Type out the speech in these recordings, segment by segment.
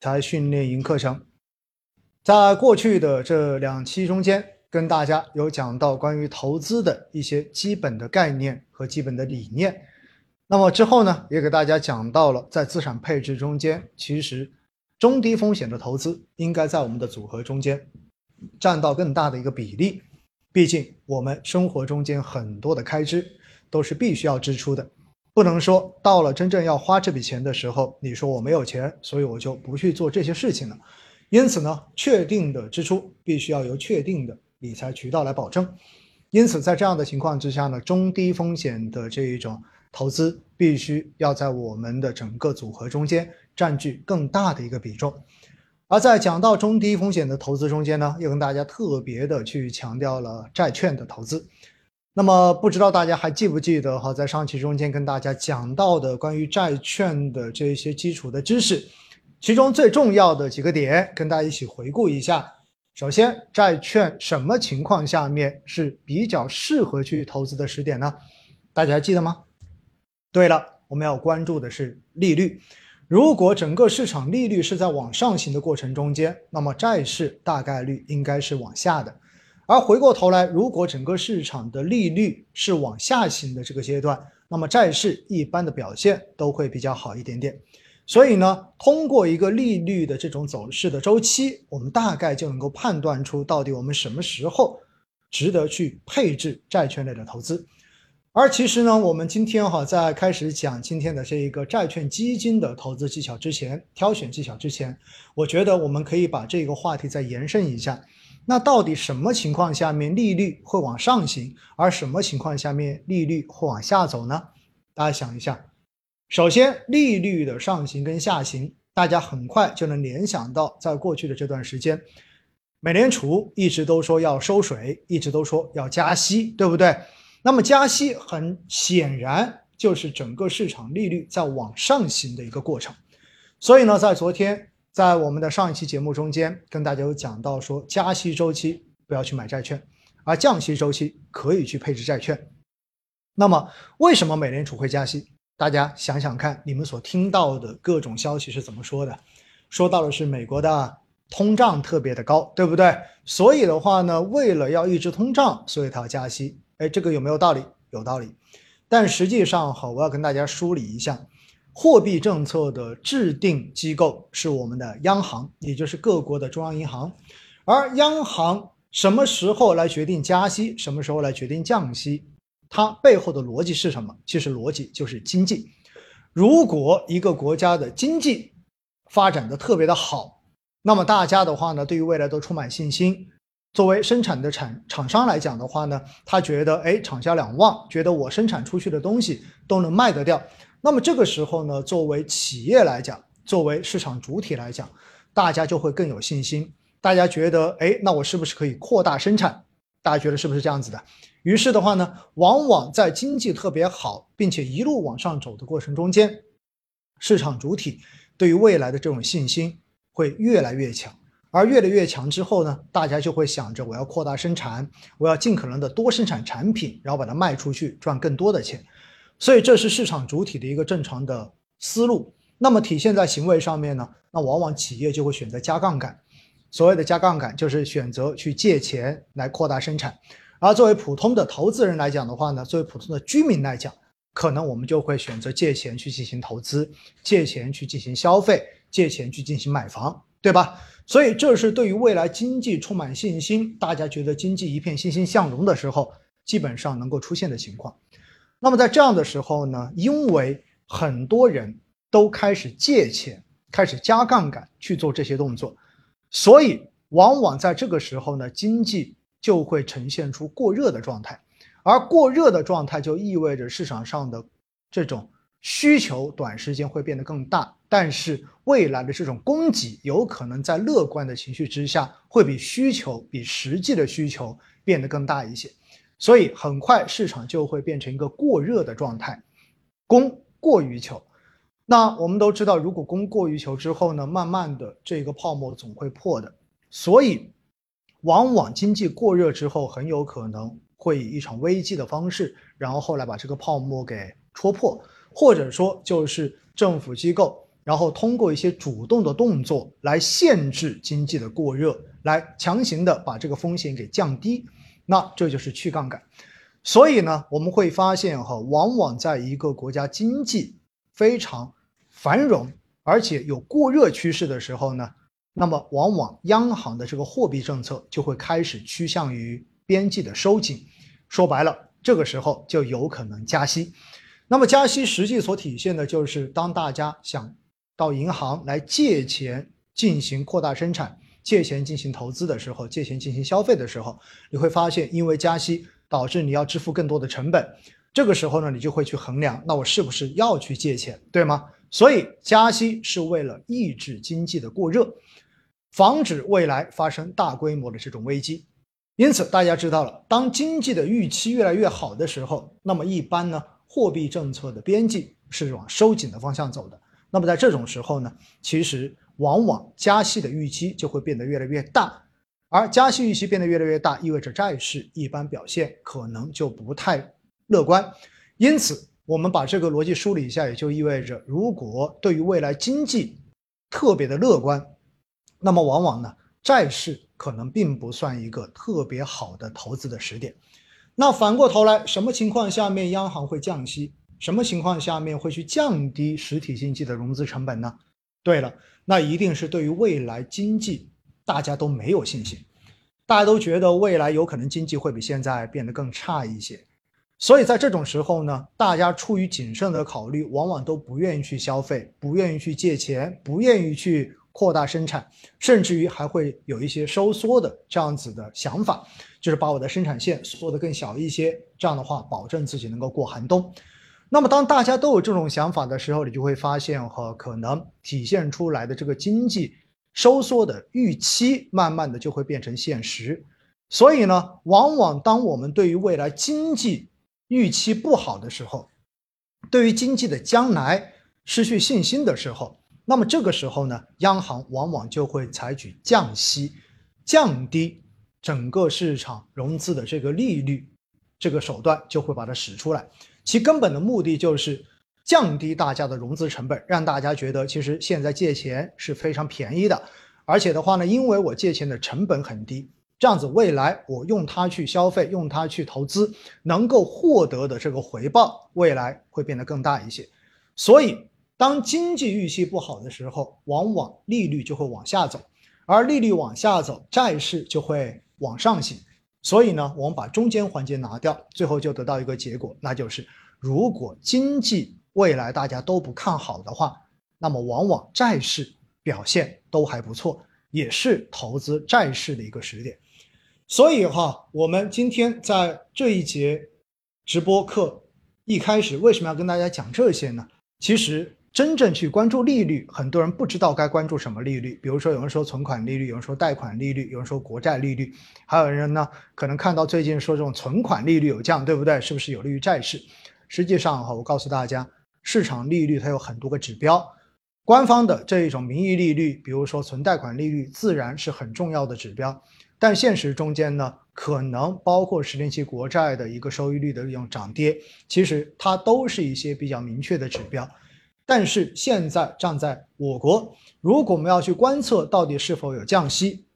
财训练营课程。在过去的这两期中间，跟大家有讲到关于投资的一些基本的概念和基本的理念。那么之后呢，也给大家讲到了在资产配置中间，其实中低风险的投资应该在我们的组合中间占到更大的一个比例。毕竟我们生活中间很多的开支都是必须要支出的，不能说到了真正要花这笔钱的时候，你说我没有钱，所以我就不去做这些事情了。因此呢，确定的支出必须要由确定的理财渠道来保证。因此，在这样的情况之下呢，中低风险的这一种投资必须要在我们的整个组合中间占据更大的一个比重。而在讲到中低风险的投资中间呢，又跟大家特别的去强调了债券的投资。那么，不知道大家还记不记得哈，在上期中间跟大家讲到的关于债券的这些基础的知识。其中最重要的几个点，跟大家一起回顾一下。首先，债券什么情况下面是比较适合去投资的时点呢？大家还记得吗？对了，我们要关注的是利率。如果整个市场利率是在往上行的过程中间，那么债市大概率应该是往下的。而回过头来，如果整个市场的利率是往下行的这个阶段，那么债市一般的表现都会比较好一点点。所以呢，通过一个利率的这种走势的周期，我们大概就能够判断出到底我们什么时候值得去配置债券类的投资。而其实呢，我们今天哈在开始讲今天的这一个债券基金的投资技巧之前，挑选技巧之前，我觉得我们可以把这个话题再延伸一下。那到底什么情况下面利率会往上行，而什么情况下面利率会往下走呢？大家想一下。首先，利率的上行跟下行，大家很快就能联想到，在过去的这段时间，美联储一直都说要收水，一直都说要加息，对不对？那么加息很显然就是整个市场利率在往上行的一个过程。所以呢，在昨天，在我们的上一期节目中间，跟大家有讲到说，加息周期不要去买债券，而降息周期可以去配置债券。那么，为什么美联储会加息？大家想想看，你们所听到的各种消息是怎么说的？说到的是美国的通胀特别的高，对不对？所以的话呢，为了要抑制通胀，所以它要加息。哎，这个有没有道理？有道理。但实际上，好，我要跟大家梳理一下，货币政策的制定机构是我们的央行，也就是各国的中央银行。而央行什么时候来决定加息？什么时候来决定降息？它背后的逻辑是什么？其实逻辑就是经济。如果一个国家的经济发展的特别的好，那么大家的话呢，对于未来都充满信心。作为生产的产厂商来讲的话呢，他觉得哎，厂销两旺，觉得我生产出去的东西都能卖得掉。那么这个时候呢，作为企业来讲，作为市场主体来讲，大家就会更有信心。大家觉得哎，那我是不是可以扩大生产？大家觉得是不是这样子的？于是的话呢，往往在经济特别好，并且一路往上走的过程中间，市场主体对于未来的这种信心会越来越强，而越来越强之后呢，大家就会想着我要扩大生产，我要尽可能的多生产产品，然后把它卖出去，赚更多的钱。所以这是市场主体的一个正常的思路。那么体现在行为上面呢，那往往企业就会选择加杠杆。所谓的加杠杆，就是选择去借钱来扩大生产。而作为普通的投资人来讲的话呢，作为普通的居民来讲，可能我们就会选择借钱去进行投资，借钱去进行消费，借钱去进行买房，对吧？所以这是对于未来经济充满信心，大家觉得经济一片欣欣向荣的时候，基本上能够出现的情况。那么在这样的时候呢，因为很多人都开始借钱，开始加杠杆去做这些动作，所以往往在这个时候呢，经济。就会呈现出过热的状态，而过热的状态就意味着市场上的这种需求短时间会变得更大，但是未来的这种供给有可能在乐观的情绪之下，会比需求比实际的需求变得更大一些，所以很快市场就会变成一个过热的状态，供过于求。那我们都知道，如果供过于求之后呢，慢慢的这个泡沫总会破的，所以。往往经济过热之后，很有可能会以一场危机的方式，然后后来把这个泡沫给戳破，或者说就是政府机构然后通过一些主动的动作来限制经济的过热，来强行的把这个风险给降低，那这就是去杠杆。所以呢，我们会发现哈，往往在一个国家经济非常繁荣，而且有过热趋势的时候呢，那么往往央行的这个货币政策就会开始趋向于边际的收紧。说白了，这个时候就有可能加息。那么加息实际所体现的就是当大家想。到银行来借钱进行扩大生产、借钱进行投资的时候，借钱进行消费的时候，你会发现，因为加息导致你要支付更多的成本，这个时候呢，你就会去衡量，那我是不是要去借钱，对吗？所以加息是为了抑制经济的过热，防止未来发生大规模的这种危机。因此，大家知道了，当经济的预期越来越好的时候，那么一般呢，货币政策的边际是往收紧的方向走的。那么在这种时候呢，其实往往加息的预期就会变得越来越大，而加息预期变得越来越大，意味着债市一般表现可能就不太乐观。因此，我们把这个逻辑梳理一下，也就意味着，如果对于未来经济特别的乐观，那么往往呢，债市可能并不算一个特别好的投资的时点。那反过头来，什么情况下面央行会降息？什么情况下面会去降低实体经济的融资成本呢？对了，那一定是对于未来经济大家都没有信心，大家都觉得未来有可能经济会比现在变得更差一些，所以在这种时候呢，大家出于谨慎的考虑，往往都不愿意去消费，不愿意去借钱，不愿意去扩大生产，甚至于还会有一些收缩的这样子的想法，就是把我的生产线缩得更小一些，这样的话保证自己能够过寒冬。那么，当大家都有这种想法的时候，你就会发现，和可能体现出来的这个经济收缩的预期，慢慢的就会变成现实。所以呢，往往当我们对于未来经济预期不好的时候，对于经济的将来失去信心的时候，那么这个时候呢，央行往往就会采取降息，降低整个市场融资的这个利率，这个手段就会把它使出来。其根本的目的就是降低大家的融资成本，让大家觉得其实现在借钱是非常便宜的，而且的话呢，因为我借钱的成本很低，这样子未来我用它去消费，用它去投资，能够获得的这个回报，未来会变得更大一些。所以，当经济预期不好的时候，往往利率就会往下走，而利率往下走，债市就会往上行。所以呢，我们把中间环节拿掉，最后就得到一个结果，那就是如果经济未来大家都不看好的话，那么往往债市表现都还不错，也是投资债市的一个时点。所以哈，我们今天在这一节直播课一开始为什么要跟大家讲这些呢？其实。真正去关注利率，很多人不知道该关注什么利率。比如说，有人说存款利率，有人说贷款利率，有人说国债利率，还有人呢可能看到最近说这种存款利率有降，对不对？是不是有利于债市？实际上哈，我告诉大家，市场利率它有很多个指标，官方的这一种名义利率，比如说存贷款利率，自然是很重要的指标。但现实中间呢，可能包括十年期国债的一个收益率的这种涨跌，其实它都是一些比较明确的指标。但是现在站在我国，如果我们要去观测到底是否有降息，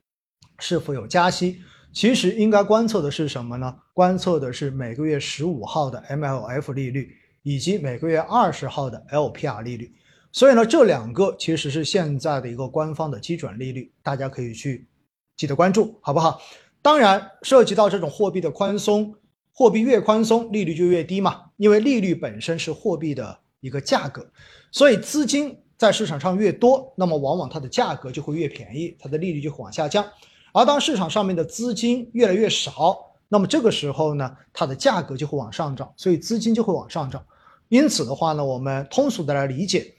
是否有加息，其实应该观测的是什么呢？观测的是每个月十五号的 MLF 利率以及每个月二十号的 LPR 利率。所以呢，这两个其实是现在的一个官方的基准利率，大家可以去记得关注，好不好？当然，涉及到这种货币的宽松，货币越宽松，利率就越低嘛，因为利率本身是货币的一个价格。所以资金在市场上越多，那么往往它的价格就会越便宜，它的利率就会往下降。而当市场上面的资金越来越少，那么这个时候呢，它的价格就会往上涨，所以资金就会往上涨。因此的话呢，我们通俗的来理解，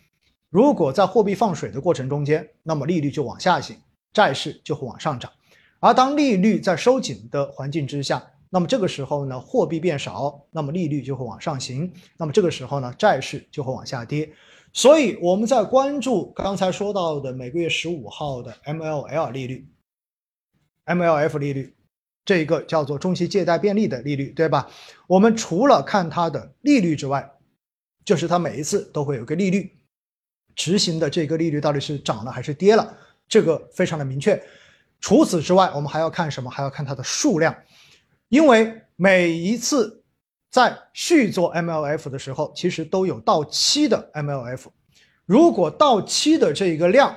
如果在货币放水的过程中间，那么利率就往下行，债市就会往上涨。而当利率在收紧的环境之下，那么这个时候呢，货币变少，那么利率就会往上行，那么这个时候呢，债市就会往下跌。所以我们在关注刚才说到的每个月十五号的 MLL 利率、MLF 利率，这个叫做中期借贷便利的利率，对吧？我们除了看它的利率之外，就是它每一次都会有个利率。执行的这个利率到底是涨了还是跌了，这个非常的明确。除此之外，我们还要看什么？还要看它的数量，因为每一次在续做 MLF 的时候，其实都有到期的 MLF。如果到期的这一个量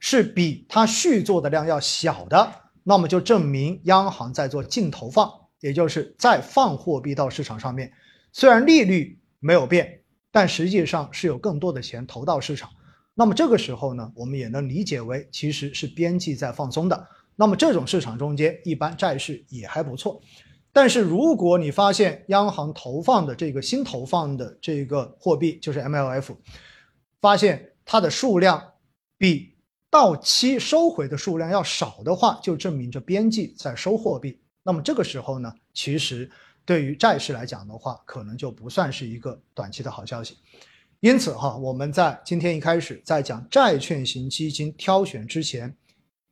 是比它续做的量要小的，那么就证明央行在做净投放，也就是在放货币到市场上面。虽然利率没有变。但实际上是有更多的钱投到市场，那么这个时候呢，我们也能理解为其实是边际在放松的。那么这种市场中间，一般债市也还不错。但是如果你发现央行投放的这个新投放的这个货币就是 MLF，发现它的数量比到期收回的数量要少的话，就证明着边际在收货币。那么这个时候呢，其实。对于债市来讲的话，可能就不算是一个短期的好消息。因此哈，我们在今天一开始在讲债券型基金挑选之前，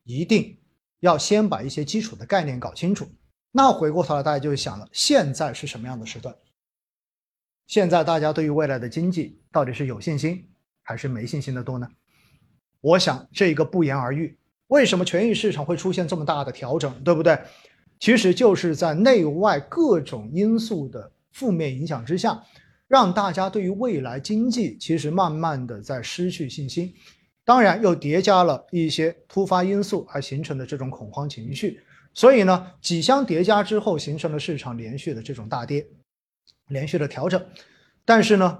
一定要先把一些基础的概念搞清楚。那回过头来，大家就会想了，现在是什么样的时段？现在大家对于未来的经济到底是有信心还是没信心的多呢？我想这个不言而喻。为什么权益市场会出现这么大的调整，对不对？其实就是在内外各种因素的负面影响之下，让大家对于未来经济其实慢慢的在失去信心。当然，又叠加了一些突发因素而形成的这种恐慌情绪。所以呢，几相叠加之后，形成了市场连续的这种大跌，连续的调整。但是呢，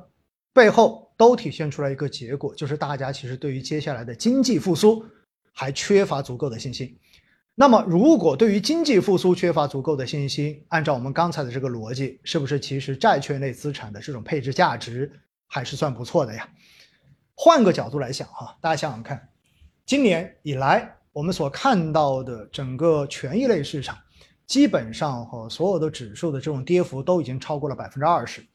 背后都体现出来一个结果，就是大家其实对于接下来的经济复苏还缺乏足够的信心。那么，如果对于经济复苏缺乏足够的信心，按照我们刚才的这个逻辑，是不是其实债券类资产的这种配置价值还是算不错的呀？换个角度来想哈，大家想想看，今年以来我们所看到的整个权益类市场，基本上和所有的指数的这种跌幅都已经超过了百分之二十，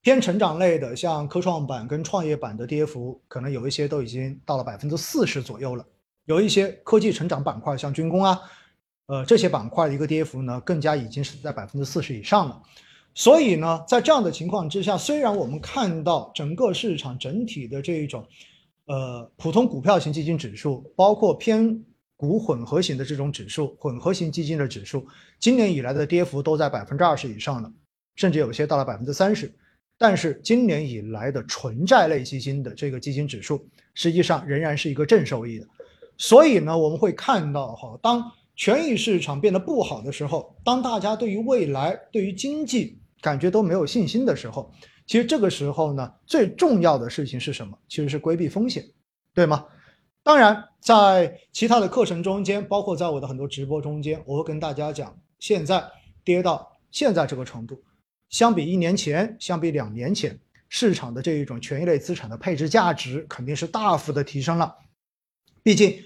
偏成长类的像科创板跟创业板的跌幅，可能有一些都已经到了百分之四十左右了。有一些科技成长板块，像军工啊，呃，这些板块的一个跌幅呢，更加已经是在百分之四十以上了。所以呢，在这样的情况之下，虽然我们看到整个市场整体的这一种，呃，普通股票型基金指数，包括偏股混合型的这种指数，混合型基金的指数，今年以来的跌幅都在百分之二十以上了，甚至有些到了百分之三十。但是今年以来的纯债类基金的这个基金指数，实际上仍然是一个正收益的。所以呢，我们会看到哈，当权益市场变得不好的时候，当大家对于未来、对于经济感觉都没有信心的时候，其实这个时候呢，最重要的事情是什么？其实是规避风险，对吗？当然，在其他的课程中间，包括在我的很多直播中间，我会跟大家讲，现在跌到现在这个程度，相比一年前，相比两年前，市场的这一种权益类资产的配置价值肯定是大幅的提升了，毕竟。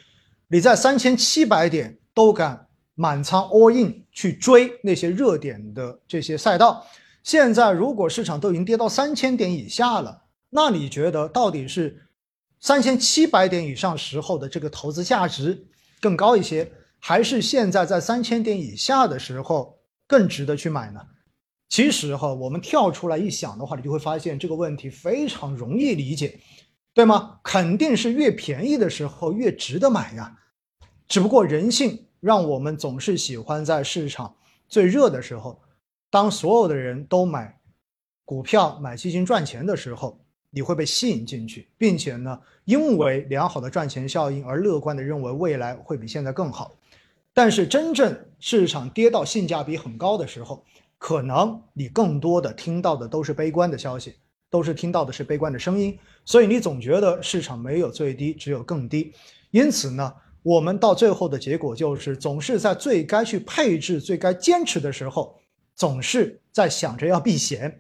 你在三千七百点都敢满仓 all in 去追那些热点的这些赛道，现在如果市场都已经跌到三千点以下了，那你觉得到底是三千七百点以上时候的这个投资价值更高一些，还是现在在三千点以下的时候更值得去买呢？其实哈，我们跳出来一想的话，你就会发现这个问题非常容易理解，对吗？肯定是越便宜的时候越值得买呀。只不过人性让我们总是喜欢在市场最热的时候，当所有的人都买股票、买基金赚钱的时候，你会被吸引进去，并且呢，因为良好的赚钱效应而乐观的认为未来会比现在更好。但是真正市场跌到性价比很高的时候，可能你更多的听到的都是悲观的消息，都是听到的是悲观的声音，所以你总觉得市场没有最低，只有更低。因此呢。我们到最后的结果就是，总是在最该去配置、最该坚持的时候，总是在想着要避险；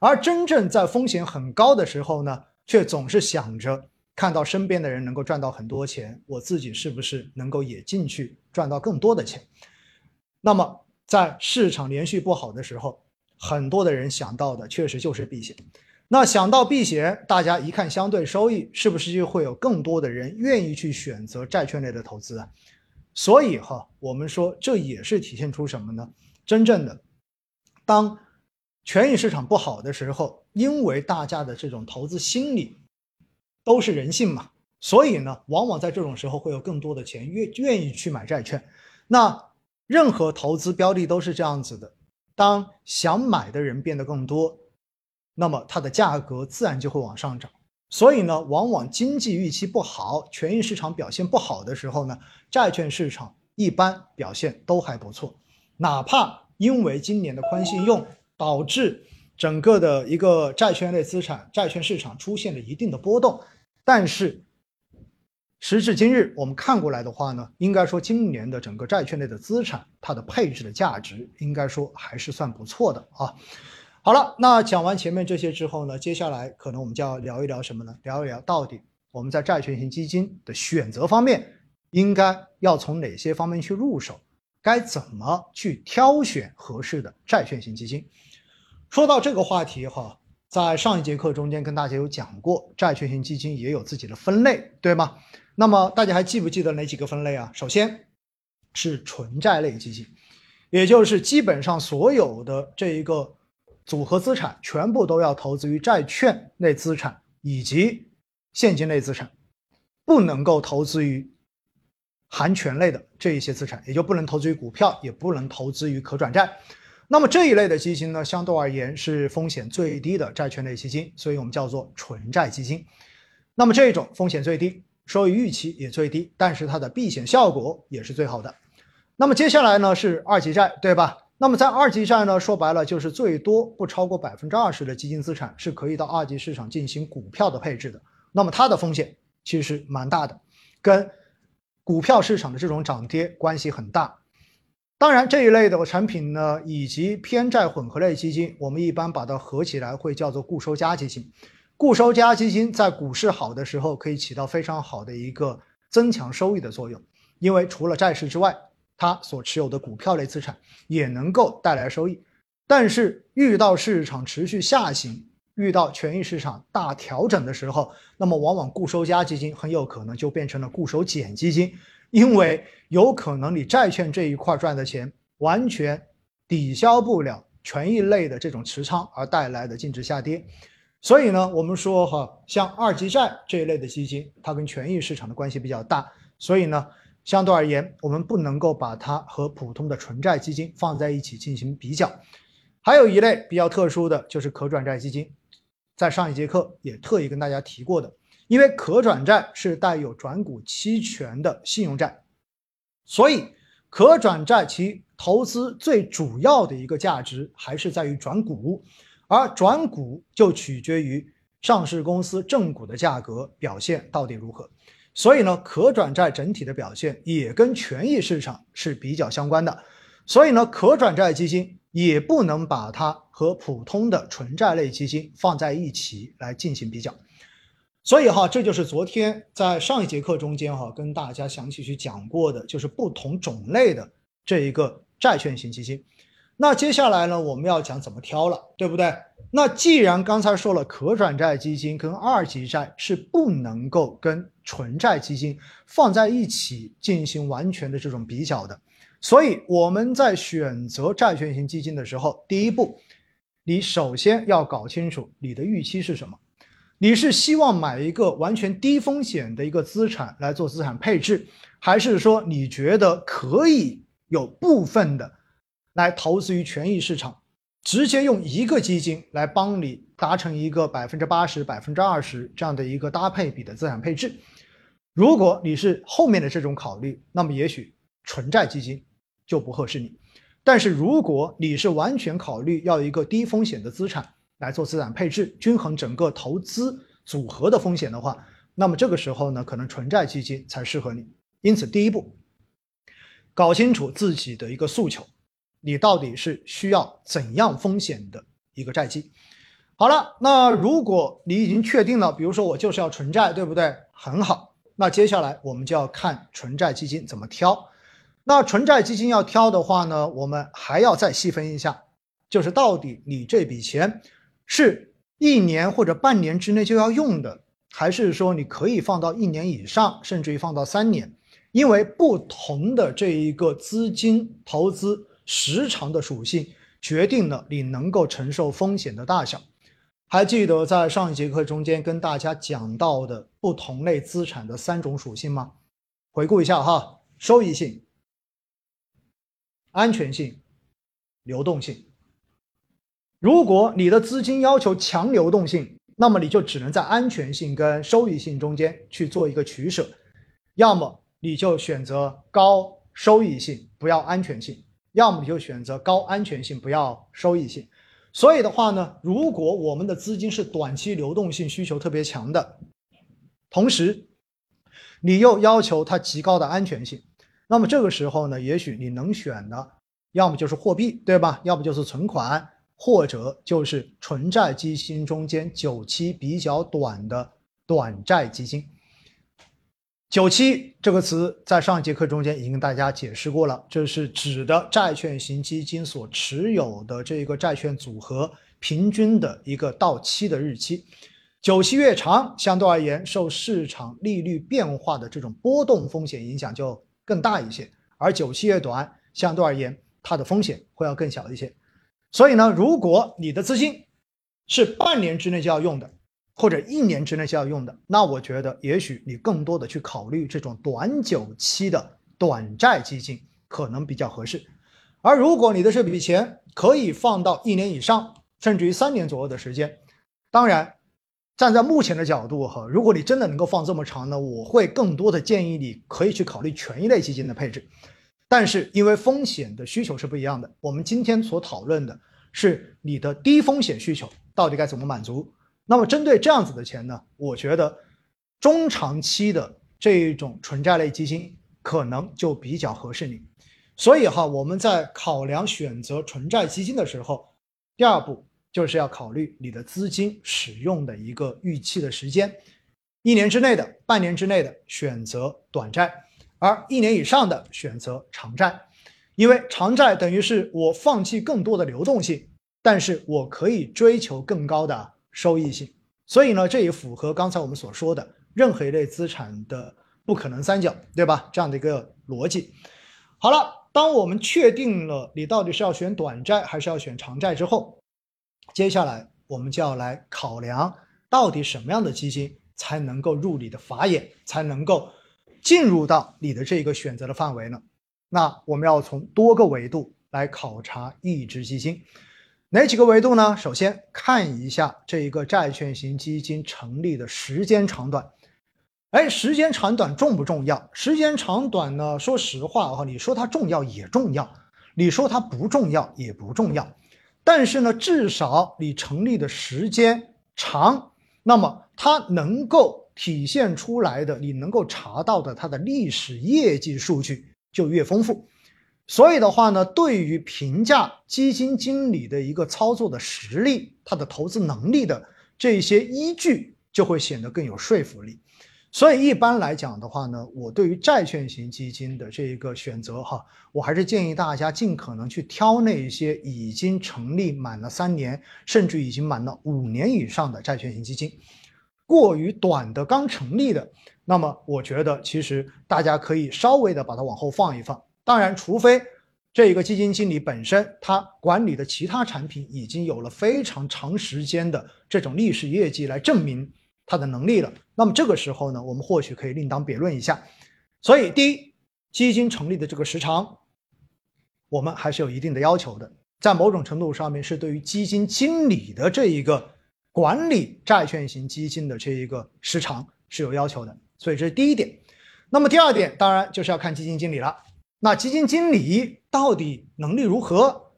而真正在风险很高的时候呢，却总是想着看到身边的人能够赚到很多钱，我自己是不是能够也进去赚到更多的钱？那么，在市场连续不好的时候，很多的人想到的确实就是避险。那想到避险，大家一看相对收益，是不是就会有更多的人愿意去选择债券类的投资啊？所以哈，我们说这也是体现出什么呢？真正的，当权益市场不好的时候，因为大家的这种投资心理都是人性嘛，所以呢，往往在这种时候会有更多的钱愿愿意去买债券。那任何投资标的都是这样子的，当想买的人变得更多，那么它的价格自然就会往上涨。所以呢，往往经济预期不好、权益市场表现不好的时候呢，债券市场一般表现都还不错。哪怕因为今年的宽信用导致整个的一个债券类资产、债券市场出现了一定的波动，但是时至今日，我们看过来的话呢，应该说今年的整个债券类的资产，它的配置的价值应该说还是算不错的啊。好了，那讲完前面这些之后呢，接下来可能我们就要聊一聊什么呢？聊一聊到底我们在债券型基金的选择方面，应该要从哪些方面去入手？该怎么去挑选合适的债券型基金？说到这个话题哈，在上一节课中间跟大家有讲过，债券型基金也有自己的分类，对吗？那么大家还记不记得哪几个分类啊？首先是纯债类基金，也就是基本上所有的这一个。组合资产全部都要投资于债券类资产以及现金类资产，不能够投资于含权类的这一些资产，也就不能投资于股票，也不能投资于可转债。那么这一类的基金呢，相对而言是风险最低的债券类基金，所以我们叫做纯债基金。那么这种风险最低，收益预期也最低，但是它的避险效果也是最好的。那么接下来呢是二级债，对吧？那么在二级债呢，说白了就是最多不超过百分之二十的基金资产是可以到二级市场进行股票的配置的。那么它的风险其实蛮大的，跟股票市场的这种涨跌关系很大。当然这一类的产品呢，以及偏债混合类基金，我们一般把它合起来会叫做固收加基金。固收加基金在股市好的时候可以起到非常好的一个增强收益的作用，因为除了债市之外。它所持有的股票类资产也能够带来收益，但是遇到市场持续下行，遇到权益市场大调整的时候，那么往往固收加基金很有可能就变成了固收减基金，因为有可能你债券这一块赚的钱完全抵消不了权益类的这种持仓而带来的净值下跌，所以呢，我们说哈，像二级债这一类的基金，它跟权益市场的关系比较大，所以呢。相对而言，我们不能够把它和普通的纯债基金放在一起进行比较。还有一类比较特殊的就是可转债基金，在上一节课也特意跟大家提过的，因为可转债是带有转股期权的信用债，所以可转债其投资最主要的一个价值还是在于转股，而转股就取决于上市公司正股的价格表现到底如何。所以呢，可转债整体的表现也跟权益市场是比较相关的。所以呢，可转债基金也不能把它和普通的纯债类基金放在一起来进行比较。所以哈，这就是昨天在上一节课中间哈跟大家详细去讲过的，就是不同种类的这一个债券型基金。那接下来呢，我们要讲怎么挑了，对不对？那既然刚才说了，可转债基金跟二级债是不能够跟纯债基金放在一起进行完全的这种比较的，所以我们在选择债券型基金的时候，第一步，你首先要搞清楚你的预期是什么。你是希望买一个完全低风险的一个资产来做资产配置，还是说你觉得可以有部分的来投资于权益市场？直接用一个基金来帮你达成一个百分之八十、百分之二十这样的一个搭配比的资产配置。如果你是后面的这种考虑，那么也许纯债基金就不合适你。但是如果你是完全考虑要一个低风险的资产来做资产配置，均衡整个投资组合的风险的话，那么这个时候呢，可能纯债基金才适合你。因此，第一步，搞清楚自己的一个诉求。你到底是需要怎样风险的一个债基？好了，那如果你已经确定了，比如说我就是要纯债，对不对？很好，那接下来我们就要看纯债基金怎么挑。那纯债基金要挑的话呢，我们还要再细分一下，就是到底你这笔钱是一年或者半年之内就要用的，还是说你可以放到一年以上，甚至于放到三年？因为不同的这一个资金投资。时长的属性决定了你能够承受风险的大小。还记得在上一节课中间跟大家讲到的不同类资产的三种属性吗？回顾一下哈，收益性、安全性、流动性。如果你的资金要求强流动性，那么你就只能在安全性跟收益性中间去做一个取舍，要么你就选择高收益性，不要安全性；要么你就选择高安全性，不要收益性。所以的话呢，如果我们的资金是短期流动性需求特别强的，同时你又要求它极高的安全性，那么这个时候呢，也许你能选的要么就是货币，对吧？要么就是存款，或者就是纯债基金中间久期比较短的短债基金。久期这个词在上一节课中间已经跟大家解释过了，这是指的债券型基金所持有的这个债券组合平均的一个到期的日期。久期越长，相对而言受市场利率变化的这种波动风险影响就更大一些；而久期越短，相对而言它的风险会要更小一些。所以呢，如果你的资金是半年之内就要用的。或者一年之内就要用的，那我觉得也许你更多的去考虑这种短久期的短债基金可能比较合适。而如果你的这笔钱可以放到一年以上，甚至于三年左右的时间，当然站在目前的角度哈，如果你真的能够放这么长呢，我会更多的建议你可以去考虑权益类基金的配置。但是因为风险的需求是不一样的，我们今天所讨论的是你的低风险需求到底该怎么满足。那么针对这样子的钱呢，我觉得中长期的这一种纯债类基金可能就比较合适你。所以哈，我们在考量选择纯债基金的时候，第二步就是要考虑你的资金使用的一个预期的时间，一年之内的、半年之内的选择短债，而一年以上的选择长债，因为长债等于是我放弃更多的流动性，但是我可以追求更高的。收益性，所以呢，这也符合刚才我们所说的任何一类资产的不可能三角，对吧？这样的一个逻辑。好了，当我们确定了你到底是要选短债还是要选长债之后，接下来我们就要来考量到底什么样的基金才能够入你的法眼，才能够进入到你的这个选择的范围呢？那我们要从多个维度来考察一只基金。哪几个维度呢？首先看一下这一个债券型基金成立的时间长短。哎，时间长短重不重要？时间长短呢？说实话哈，你说它重要也重要，你说它不重要也不重要。但是呢，至少你成立的时间长，那么它能够体现出来的，你能够查到的它的历史业绩数据就越丰富。所以的话呢，对于评价基金经理的一个操作的实力、他的投资能力的这些依据，就会显得更有说服力。所以一般来讲的话呢，我对于债券型基金的这一个选择哈，我还是建议大家尽可能去挑那一些已经成立满了三年，甚至已经满了五年以上的债券型基金。过于短的刚成立的，那么我觉得其实大家可以稍微的把它往后放一放。当然，除非这一个基金经理本身他管理的其他产品已经有了非常长时间的这种历史业绩来证明他的能力了，那么这个时候呢，我们或许可以另当别论一下。所以，第一，基金成立的这个时长，我们还是有一定的要求的，在某种程度上面是对于基金经理的这一个管理债券型基金的这一个时长是有要求的。所以这是第一点。那么第二点，当然就是要看基金经理了。那基金经理到底能力如何？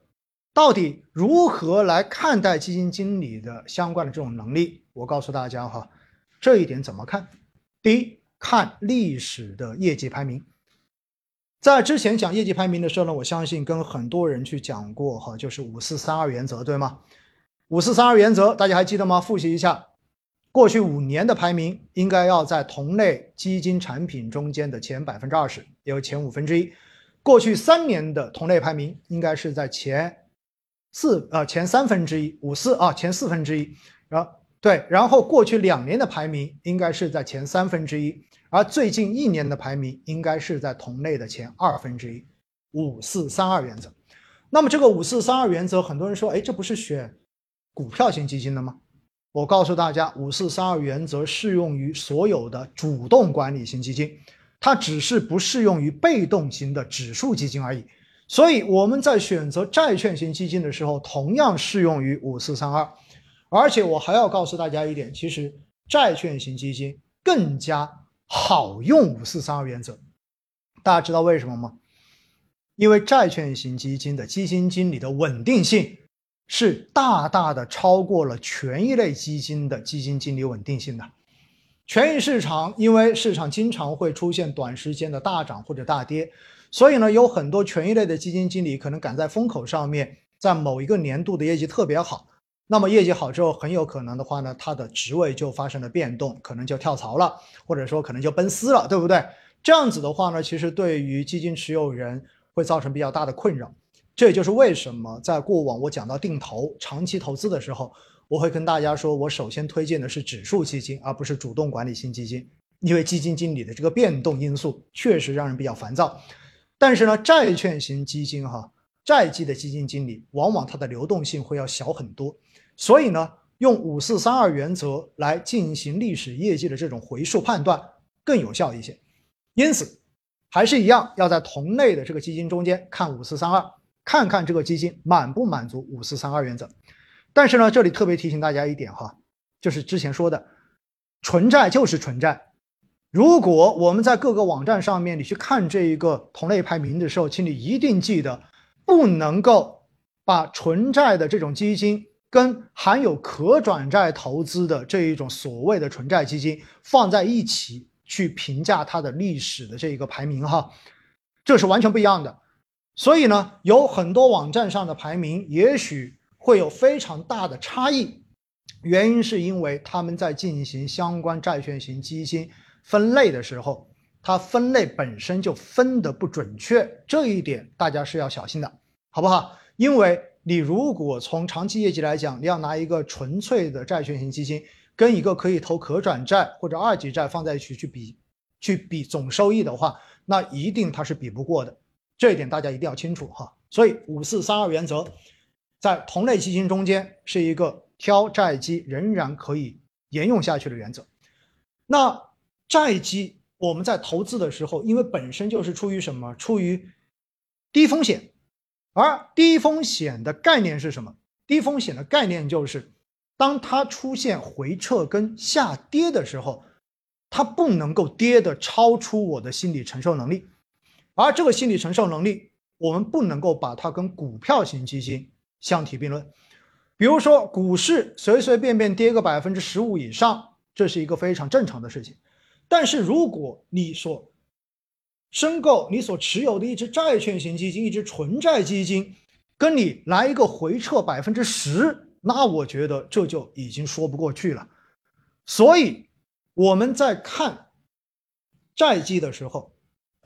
到底如何来看待基金经理的相关的这种能力？我告诉大家哈，这一点怎么看？第一，看历史的业绩排名。在之前讲业绩排名的时候呢，我相信跟很多人去讲过哈，就是五四三二原则，对吗？五四三二原则大家还记得吗？复习一下，过去五年的排名应该要在同类基金产品中间的前百分之二十，也有前五分之一。过去三年的同类排名应该是在前四啊前三分之一五四啊前四分之一，然后对，然后过去两年的排名应该是在前三分之一，而最近一年的排名应该是在同类的前二分之一，五四三二原则。那么这个五四三二原则，很多人说，哎，这不是选股票型基金的吗？我告诉大家，五四三二原则适用于所有的主动管理型基金，它只是不适用于被动型的指数基金而已。所以我们在选择债券型基金的时候，同样适用于五四三二。而且我还要告诉大家一点，其实债券型基金更加好用五四三二原则。大家知道为什么吗？因为债券型基金的基金经理的稳定性是大大的超过了权益类基金的基金经理稳定性的。权益市场因为市场经常会出现短时间的大涨或者大跌。所以呢，有很多权益类的基金经理可能赶在风口上面，在某一个年度的业绩特别好，那么业绩好之后，很有可能的话呢，他的职位就发生了变动，可能就跳槽了，或者说可能就奔私了，对不对？这样子的话呢，其实对于基金持有人会造成比较大的困扰。这也就是为什么在过往我讲到定投、长期投资的时候，我会跟大家说，我首先推荐的是指数基金，而不是主动管理型基金，因为基金经理的这个变动因素确实让人比较烦躁。但是呢，债券型基金哈，债基的基金经理往往它的流动性会要小很多，所以呢，用五四三二原则来进行历史业绩的这种回溯判断更有效一些。因此，还是一样要在同类的这个基金中间看五四三二，看看这个基金满不满足五四三二原则。但是呢，这里特别提醒大家一点哈，就是之前说的，纯债就是纯债。如果我们在各个网站上面，你去看这一个同类排名的时候，请你一定记得，不能够把纯债的这种基金跟含有可转债投资的这一种所谓的纯债基金放在一起去评价它的历史的这一个排名哈，这是完全不一样的。所以呢，有很多网站上的排名也许会有非常大的差异，原因是因为他们在进行相关债券型基金。分类的时候，它分类本身就分得不准确，这一点大家是要小心的，好不好？因为你如果从长期业绩来讲，你要拿一个纯粹的债券型基金跟一个可以投可转债或者二级债放在一起去比，去比总收益的话，那一定它是比不过的，这一点大家一定要清楚哈。所以五四三二原则，在同类基金中间是一个挑债基仍然可以沿用下去的原则，那。债基我们在投资的时候，因为本身就是出于什么？出于低风险，而低风险的概念是什么？低风险的概念就是，当它出现回撤跟下跌的时候，它不能够跌的超出我的心理承受能力，而这个心理承受能力，我们不能够把它跟股票型基金相提并论。比如说，股市随随便便跌个百分之十五以上，这是一个非常正常的事情。但是如果你所申购、你所持有的一只债券型基金、一只纯债基金，跟你来一个回撤百分之十，那我觉得这就已经说不过去了。所以我们在看债基的时候，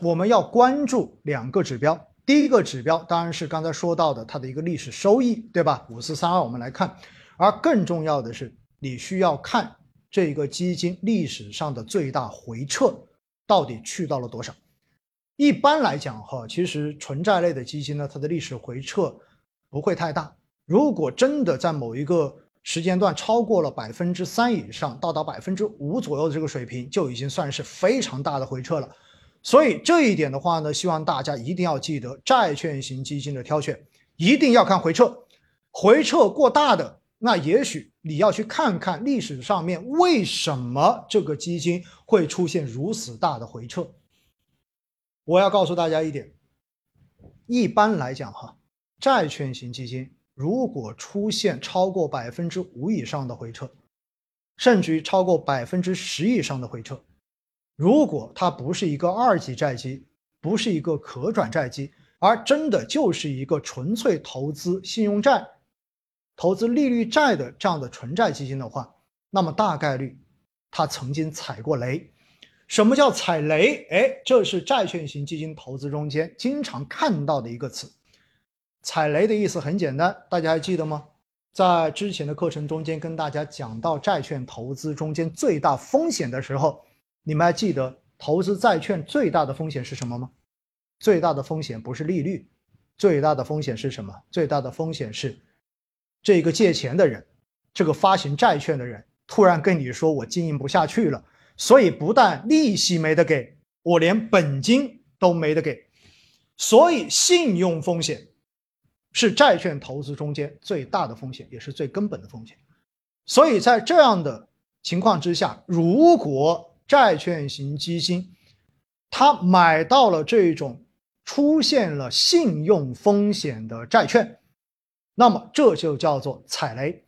我们要关注两个指标。第一个指标当然是刚才说到的它的一个历史收益，对吧？五四三二，我们来看。而更重要的是，你需要看。这一个基金历史上的最大回撤到底去到了多少？一般来讲，哈，其实纯债类的基金呢，它的历史回撤不会太大。如果真的在某一个时间段超过了百分之三以上，到达百分之五左右的这个水平，就已经算是非常大的回撤了。所以这一点的话呢，希望大家一定要记得，债券型基金的挑选一定要看回撤，回撤过大的。那也许你要去看看历史上面为什么这个基金会出现如此大的回撤。我要告诉大家一点，一般来讲哈，债券型基金如果出现超过百分之五以上的回撤，甚至于超过百分之十以上的回撤，如果它不是一个二级债基，不是一个可转债基，而真的就是一个纯粹投资信用债。投资利率债的这样的纯债基金的话，那么大概率它曾经踩过雷。什么叫踩雷？哎，这是债券型基金投资中间经常看到的一个词。踩雷的意思很简单，大家还记得吗？在之前的课程中间跟大家讲到债券投资中间最大风险的时候，你们还记得投资债券最大的风险是什么吗？最大的风险不是利率，最大的风险是什么？最大的风险是。这个借钱的人，这个发行债券的人突然跟你说我经营不下去了，所以不但利息没得给，我连本金都没得给，所以信用风险是债券投资中间最大的风险，也是最根本的风险。所以在这样的情况之下，如果债券型基金它买到了这种出现了信用风险的债券，那么这就叫做踩雷。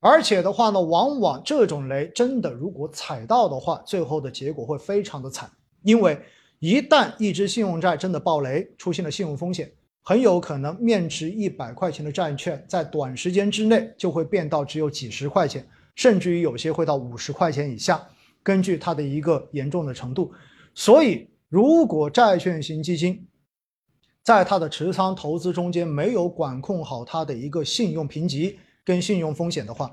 而且的话呢，往往这种雷真的如果踩到的话，最后的结果会非常的惨。因为一旦一只信用债真的爆雷，出现了信用风险，很有可能面值一百块钱的债券，在短时间之内就会变到只有几十块钱，甚至于有些会到五十块钱以下，根据它的一个严重的程度。所以，如果债券型基金在它的持仓投资中间没有管控好它的一个信用评级，跟信用风险的话，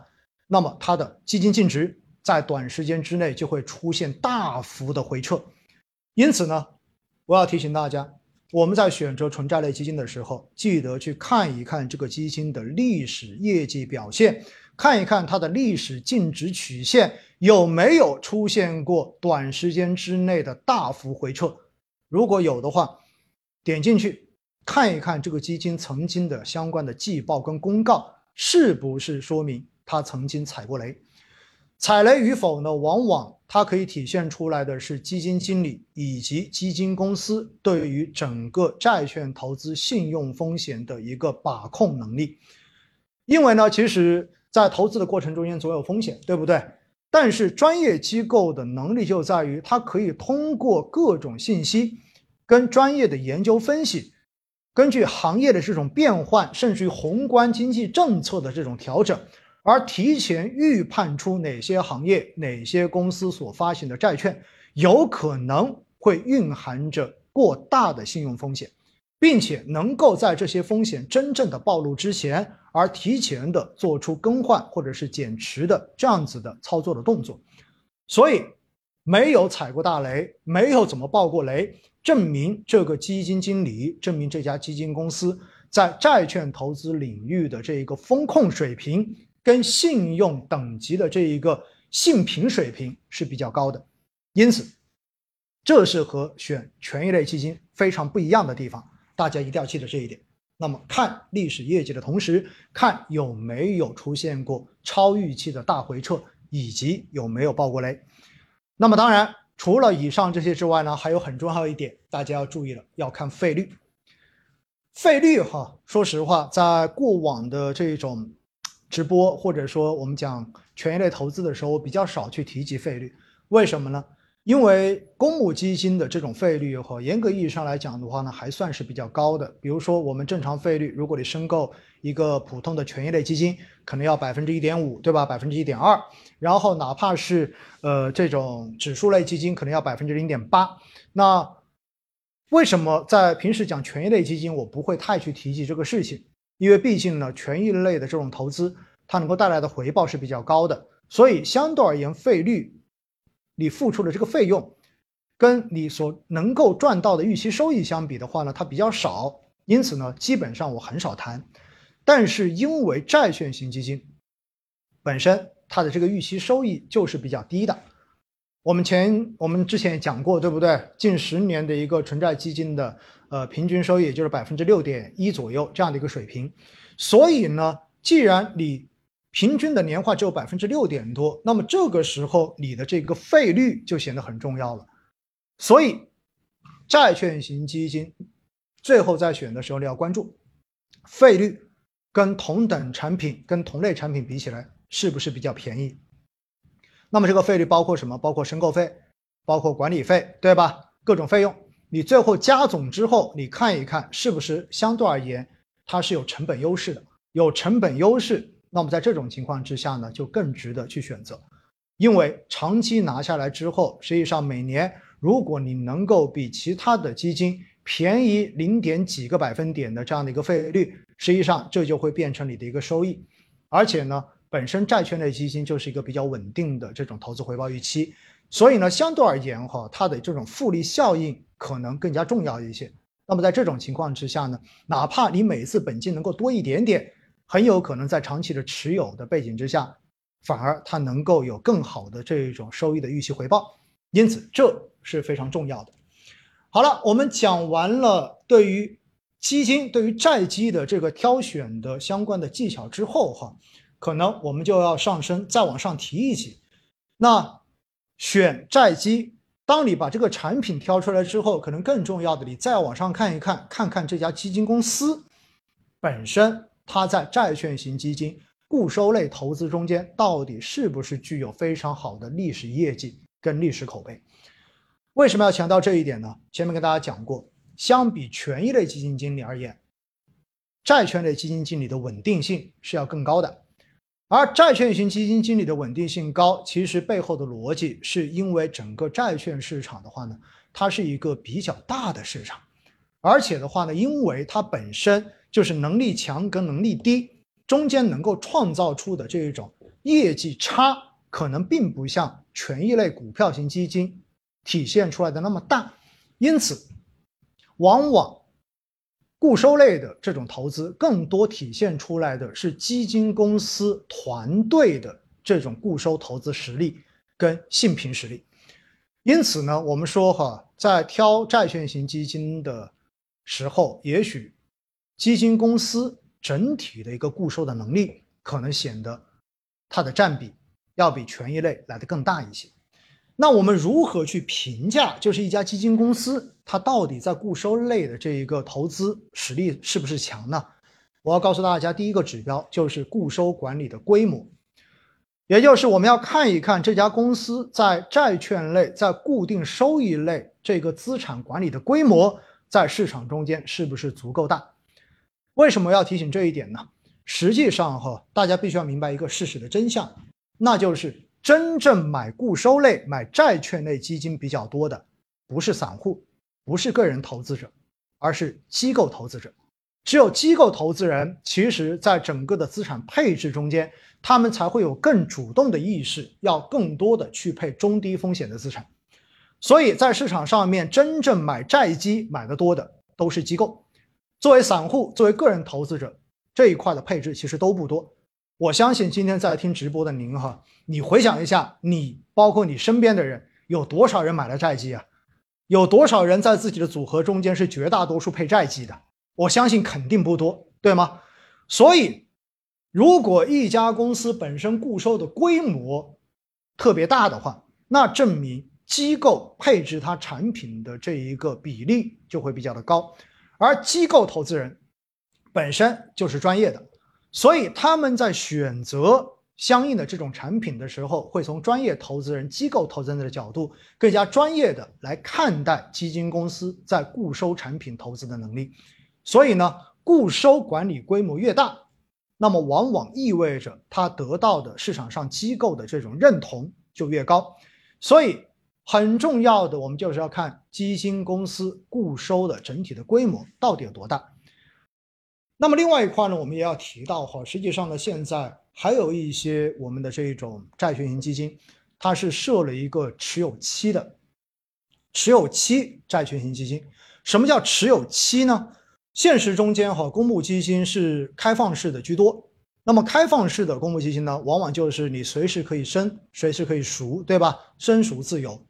那么它的基金净值在短时间之内就会出现大幅的回撤。因此呢，我要提醒大家，我们在选择纯债类基金的时候，记得去看一看这个基金的历史业绩表现，看一看它的历史净值曲线有没有出现过短时间之内的大幅回撤。如果有的话，点进去看一看这个基金曾经的相关的季报跟公告。是不是说明他曾经踩过雷？踩雷与否呢？往往它可以体现出来的是基金经理以及基金公司对于整个债券投资信用风险的一个把控能力。因为呢，其实，在投资的过程中间总有风险，对不对？但是专业机构的能力就在于，它可以通过各种信息跟专业的研究分析。根据行业的这种变换，甚至于宏观经济政策的这种调整，而提前预判出哪些行业、哪些公司所发行的债券有可能会蕴含着过大的信用风险，并且能够在这些风险真正的暴露之前，而提前的做出更换或者是减持的这样子的操作的动作。所以，没有踩过大雷，没有怎么爆过雷。证明这个基金经理，证明这家基金公司在债券投资领域的这一个风控水平跟信用等级的这一个信评水平是比较高的，因此，这是和选权益类基金非常不一样的地方，大家一定要记得这一点。那么看历史业绩的同时，看有没有出现过超预期的大回撤，以及有没有爆过雷。那么当然。除了以上这些之外呢，还有很重要一点，大家要注意了，要看费率。费率哈，说实话，在过往的这种直播或者说我们讲权益类投资的时候，我比较少去提及费率。为什么呢？因为公募基金的这种费率和严格意义上来讲的话呢，还算是比较高的。比如说我们正常费率，如果你申购一个普通的权益类基金，可能要百分之一点五，对吧？百分之一点二。然后哪怕是呃这种指数类基金，可能要百分之零点八。那为什么在平时讲权益类基金，我不会太去提及这个事情？因为毕竟呢，权益类的这种投资，它能够带来的回报是比较高的，所以相对而言，费率。你付出的这个费用，跟你所能够赚到的预期收益相比的话呢，它比较少，因此呢，基本上我很少谈。但是因为债券型基金本身它的这个预期收益就是比较低的，我们前我们之前也讲过，对不对？近十年的一个纯债基金的呃平均收益就是百分之六点一左右这样的一个水平，所以呢，既然你平均的年化只有百分之六点多，那么这个时候你的这个费率就显得很重要了。所以，债券型基金最后在选的时候，你要关注费率跟同等产品、跟同类产品比起来是不是比较便宜。那么这个费率包括什么？包括申购费，包括管理费，对吧？各种费用，你最后加总之后，你看一看是不是相对而言它是有成本优势的，有成本优势。那么在这种情况之下呢，就更值得去选择，因为长期拿下来之后，实际上每年如果你能够比其他的基金便宜零点几个百分点的这样的一个费率，实际上这就会变成你的一个收益。而且呢，本身债券类基金就是一个比较稳定的这种投资回报预期，所以呢，相对而言哈，它的这种复利效应可能更加重要一些。那么在这种情况之下呢，哪怕你每次本金能够多一点点。很有可能在长期的持有的背景之下，反而它能够有更好的这种收益的预期回报。因此，这是非常重要的。好了，我们讲完了对于基金、对于债基的这个挑选的相关的技巧之后，哈，可能我们就要上升，再往上提一级。那选债基，当你把这个产品挑出来之后，可能更重要的，你再往上看一看，看看这家基金公司本身，它在债券型基金、固收类投资中间，到底是不是具有非常好的历史业绩。跟历史口碑，为什么要强调这一点呢？前面跟大家讲过，相比权益类基金经理而言，债券类基金经理的稳定性是要更高的。而债券型基金经理的稳定性高，其实背后的逻辑是因为整个债券市场的话呢，它是一个比较大的市场，而且的话呢，因为它本身就是能力强跟能力低中间能够创造出的这一种业绩差，可能并不像。权益类股票型基金体现出来的那么大，因此，往往固收类的这种投资更多体现出来的是基金公司团队的这种固收投资实力跟信评实力。因此呢，我们说哈，在挑债券型基金的时候，也许基金公司整体的一个固收的能力可能显得它的占比。要比权益类来的更大一些，那我们如何去评价？就是一家基金公司它到底在固收类的这一个投资实力是不是强呢？我要告诉大家，第一个指标就是固收管理的规模，也就是我们要看一看这家公司在债券类、在固定收益类这个资产管理的规模在市场中间是不是足够大？为什么要提醒这一点呢？实际上哈，大家必须要明白一个事实的真相。那就是真正买固收类、买债券类基金比较多的，不是散户，不是个人投资者，而是机构投资者。只有机构投资人，其实在整个的资产配置中间，他们才会有更主动的意识，要更多的去配中低风险的资产。所以在市场上面，真正买债基买的多的都是机构。作为散户，作为个人投资者，这一块的配置其实都不多。我相信今天在听直播的您哈，你回想一下，你包括你身边的人，有多少人买了债基啊？有多少人在自己的组合中间是绝大多数配债基的？我相信肯定不多，对吗？所以，如果一家公司本身固收的规模特别大的话，那证明机构配置它产品的这一个比例就会比较的高，而机构投资人本身就是专业的。所以他们在选择相应的这种产品的时候，会从专业投资人、机构投资人的角度，更加专业的来看待基金公司在固收产品投资的能力。所以呢，固收管理规模越大，那么往往意味着它得到的市场上机构的这种认同就越高。所以很重要的，我们就是要看基金公司固收的整体的规模到底有多大。那么另外一块呢，我们也要提到哈，实际上呢，现在还有一些我们的这种债券型基金，它是设了一个持有期的，持有期债券型基金。什么叫持有期呢？现实中间哈，公募基金是开放式的居多。那么开放式的公募基金呢，往往就是你随时可以升，随时可以赎，对吧？升赎自由。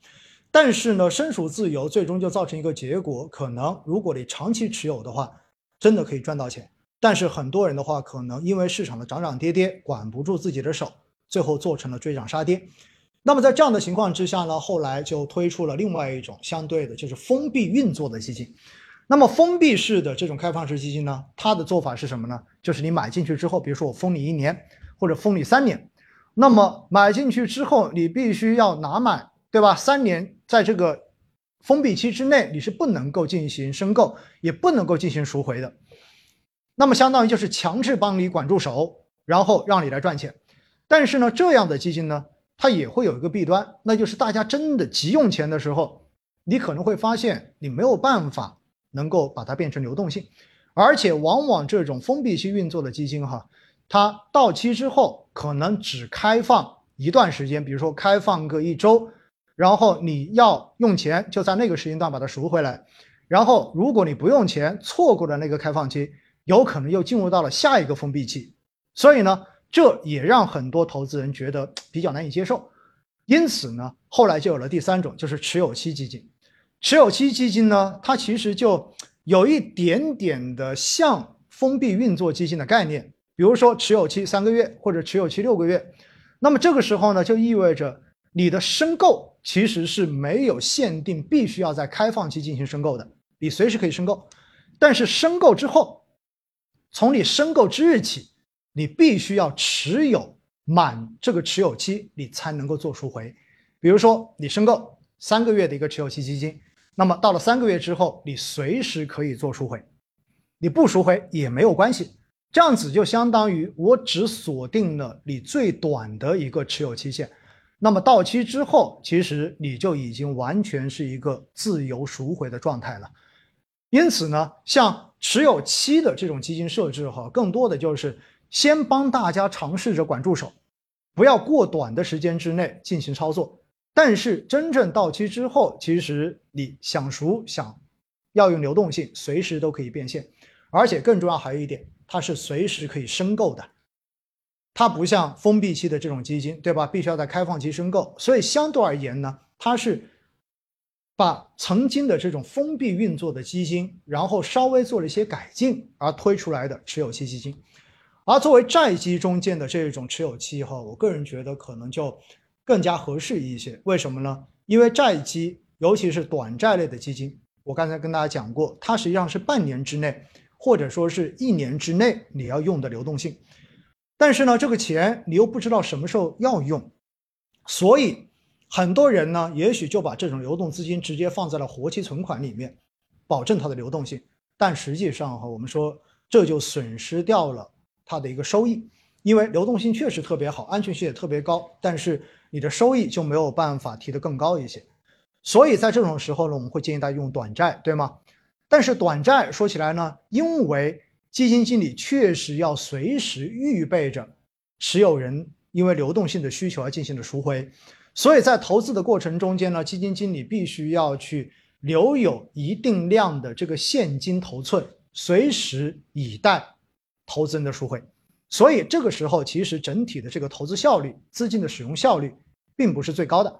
但是呢，身处自由最终就造成一个结果，可能如果你长期持有的话，真的可以赚到钱。但是很多人的话，可能因为市场的涨涨跌跌，管不住自己的手，最后做成了追涨杀跌。那么在这样的情况之下呢，后来就推出了另外一种相对的，就是封闭运作的基金。那么封闭式的这种开放式基金呢，它的做法是什么呢？就是你买进去之后，比如说我封你一年，或者封你三年，那么买进去之后，你必须要拿满，对吧？三年在这个封闭期之内，你是不能够进行申购，也不能够进行赎回的。那么相当于就是强制帮你管住手，然后让你来赚钱。但是呢，这样的基金呢，它也会有一个弊端，那就是大家真的急用钱的时候，你可能会发现你没有办法能够把它变成流动性，而且往往这种封闭期运作的基金哈，它到期之后可能只开放一段时间，比如说开放个一周，然后你要用钱就在那个时间段把它赎回来，然后如果你不用钱，错过了那个开放期。有可能又进入到了下一个封闭期，所以呢，这也让很多投资人觉得比较难以接受。因此呢，后来就有了第三种，就是持有期基金。持有期基金呢，它其实就有一点点的像封闭运作基金的概念，比如说持有期三个月或者持有期六个月。那么这个时候呢，就意味着你的申购其实是没有限定必须要在开放期进行申购的，你随时可以申购。但是申购之后，从你申购之日起，你必须要持有满这个持有期，你才能够做赎回。比如说你申购三个月的一个持有期基金。那么到了三个月之后，你随时可以做赎回，你不赎回也没有关系。这样子就相当于我只锁定了你最短的一个持有期限，那么到期之后，其实你就已经完全是一个自由赎回的状态了。因此呢，像持有期的这种基金设置哈，更多的就是先帮大家尝试着管住手，不要过短的时间之内进行操作。但是真正到期之后，其实你想赎想要用流动性，随时都可以变现，而且更重要还有一点，它是随时可以申购的，它不像封闭期的这种基金，对吧？必须要在开放期申购，所以相对而言呢，它是把曾经的这种封闭运作的基金，然后稍微做了一些改进而推出来的持有期基金，而作为债基中间的这种持有期哈，我个人觉得可能就。更加合适一些，为什么呢？因为债基，尤其是短债类的基金，我刚才跟大家讲过，它实际上是半年之内，或者说是一年之内你要用的流动性。但是呢，这个钱你又不知道什么时候要用，所以很多人呢，也许就把这种流动资金直接放在了活期存款里面，保证它的流动性。但实际上哈，我们说这就损失掉了它的一个收益，因为流动性确实特别好，安全性也特别高，但是。你的收益就没有办法提得更高一些，所以在这种时候呢，我们会建议大家用短债，对吗？但是短债说起来呢，因为基金经理确实要随时预备着持有人因为流动性的需求而进行的赎回，所以在投资的过程中间呢，基金经理必须要去留有一定量的这个现金头寸，随时以待投资人的赎回。所以这个时候，其实整体的这个投资效率、资金的使用效率。并不是最高的。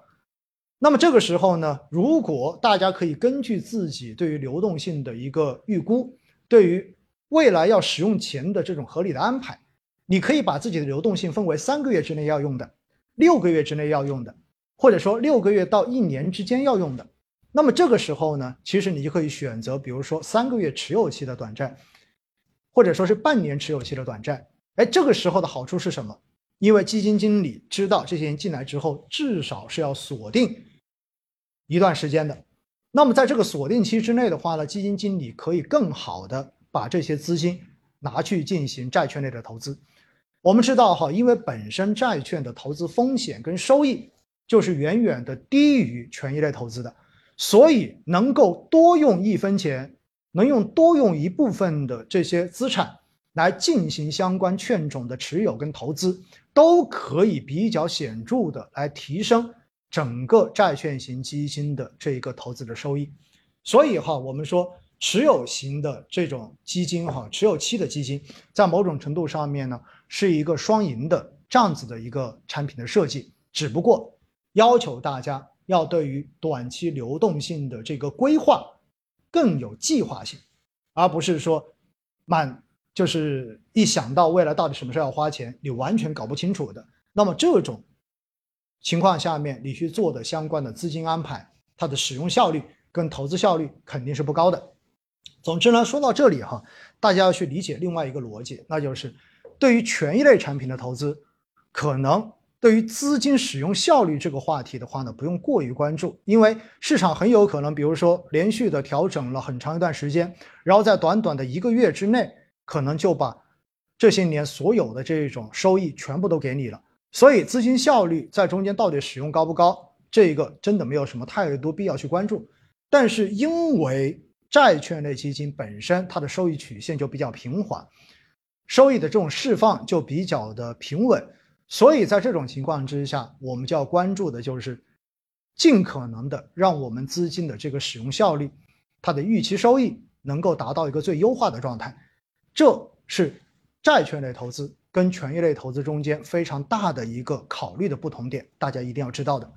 那么这个时候呢，如果大家可以根据自己对于流动性的一个预估，对于未来要使用钱的这种合理的安排，你可以把自己的流动性分为三个月之内要用的，六个月之内要用的，或者说六个月到一年之间要用的。那么这个时候呢，其实你就可以选择，比如说三个月持有期的短债，或者说是半年持有期的短债。哎，这个时候的好处是什么？因为基金经理知道这些人进来之后，至少是要锁定一段时间的。那么在这个锁定期之内的话呢，基金经理可以更好的把这些资金拿去进行债券类的投资。我们知道哈，因为本身债券的投资风险跟收益就是远远的低于权益类投资的，所以能够多用一分钱，能用多用一部分的这些资产来进行相关券种的持有跟投资。都可以比较显著的来提升整个债券型基金的这一个投资的收益，所以哈，我们说持有型的这种基金哈，持有期的基金，在某种程度上面呢，是一个双赢的这样子的一个产品的设计，只不过要求大家要对于短期流动性的这个规划更有计划性，而不是说满。就是一想到未来到底什么时候要花钱，你完全搞不清楚的。那么这种情况下面，你去做的相关的资金安排，它的使用效率跟投资效率肯定是不高的。总之呢，说到这里哈，大家要去理解另外一个逻辑，那就是对于权益类产品的投资，可能对于资金使用效率这个话题的话呢，不用过于关注，因为市场很有可能，比如说连续的调整了很长一段时间，然后在短短的一个月之内。可能就把这些年所有的这种收益全部都给你了，所以资金效率在中间到底使用高不高，这一个真的没有什么太多必要去关注。但是因为债券类基金本身它的收益曲线就比较平缓，收益的这种释放就比较的平稳，所以在这种情况之下，我们就要关注的就是尽可能的让我们资金的这个使用效率，它的预期收益能够达到一个最优化的状态。这是债券类投资跟权益类投资中间非常大的一个考虑的不同点，大家一定要知道的。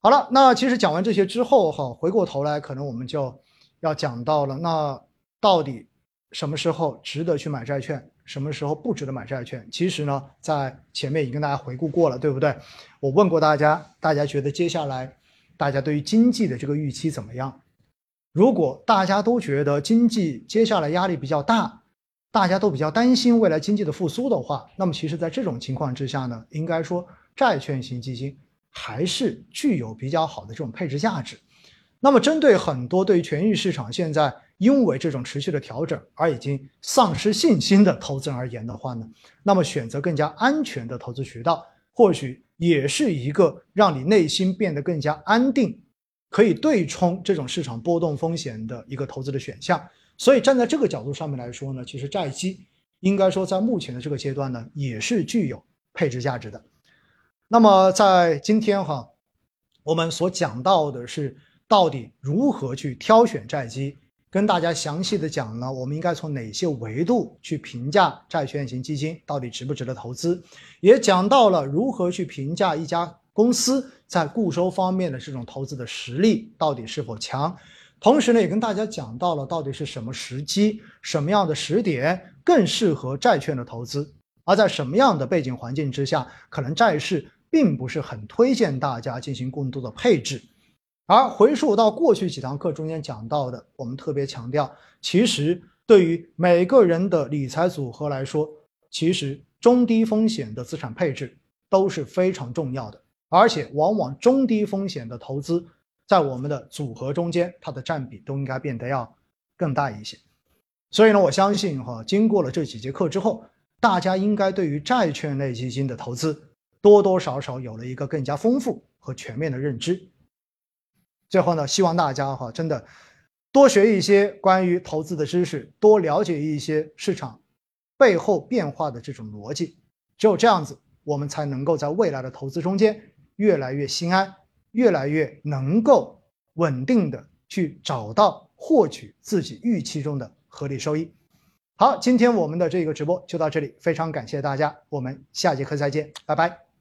好了，那其实讲完这些之后哈，回过头来可能我们就要讲到了，那到底什么时候值得去买债券，什么时候不值得买债券？其实呢，在前面已经跟大家回顾过了，对不对？我问过大家，大家觉得接下来大家对于经济的这个预期怎么样？如果大家都觉得经济接下来压力比较大，大家都比较担心未来经济的复苏的话，那么其实，在这种情况之下呢，应该说债券型基金还是具有比较好的这种配置价值。那么，针对很多对于权益市场现在因为这种持续的调整而已经丧失信心的投资人而言的话呢，那么选择更加安全的投资渠道，或许也是一个让你内心变得更加安定，可以对冲这种市场波动风险的一个投资的选项。所以站在这个角度上面来说呢，其实债基应该说在目前的这个阶段呢，也是具有配置价值的。那么在今天哈，我们所讲到的是到底如何去挑选债基，跟大家详细的讲呢，我们应该从哪些维度去评价债券型基金到底值不值得投资，也讲到了如何去评价一家公司在固收方面的这种投资的实力到底是否强。同时呢，也跟大家讲到了到底是什么时机、什么样的时点更适合债券的投资，而在什么样的背景环境之下，可能债市并不是很推荐大家进行更多的配置。而回溯到过去几堂课中间讲到的，我们特别强调，其实对于每个人的理财组合来说，其实中低风险的资产配置都是非常重要的，而且往往中低风险的投资。在我们的组合中间，它的占比都应该变得要更大一些。所以呢，我相信哈，经过了这几节课之后，大家应该对于债券类基金的投资多多少少有了一个更加丰富和全面的认知。最后呢，希望大家哈真的多学一些关于投资的知识，多了解一些市场背后变化的这种逻辑。只有这样子，我们才能够在未来的投资中间越来越心安。越来越能够稳定的去找到获取自己预期中的合理收益。好，今天我们的这个直播就到这里，非常感谢大家，我们下节课再见，拜拜。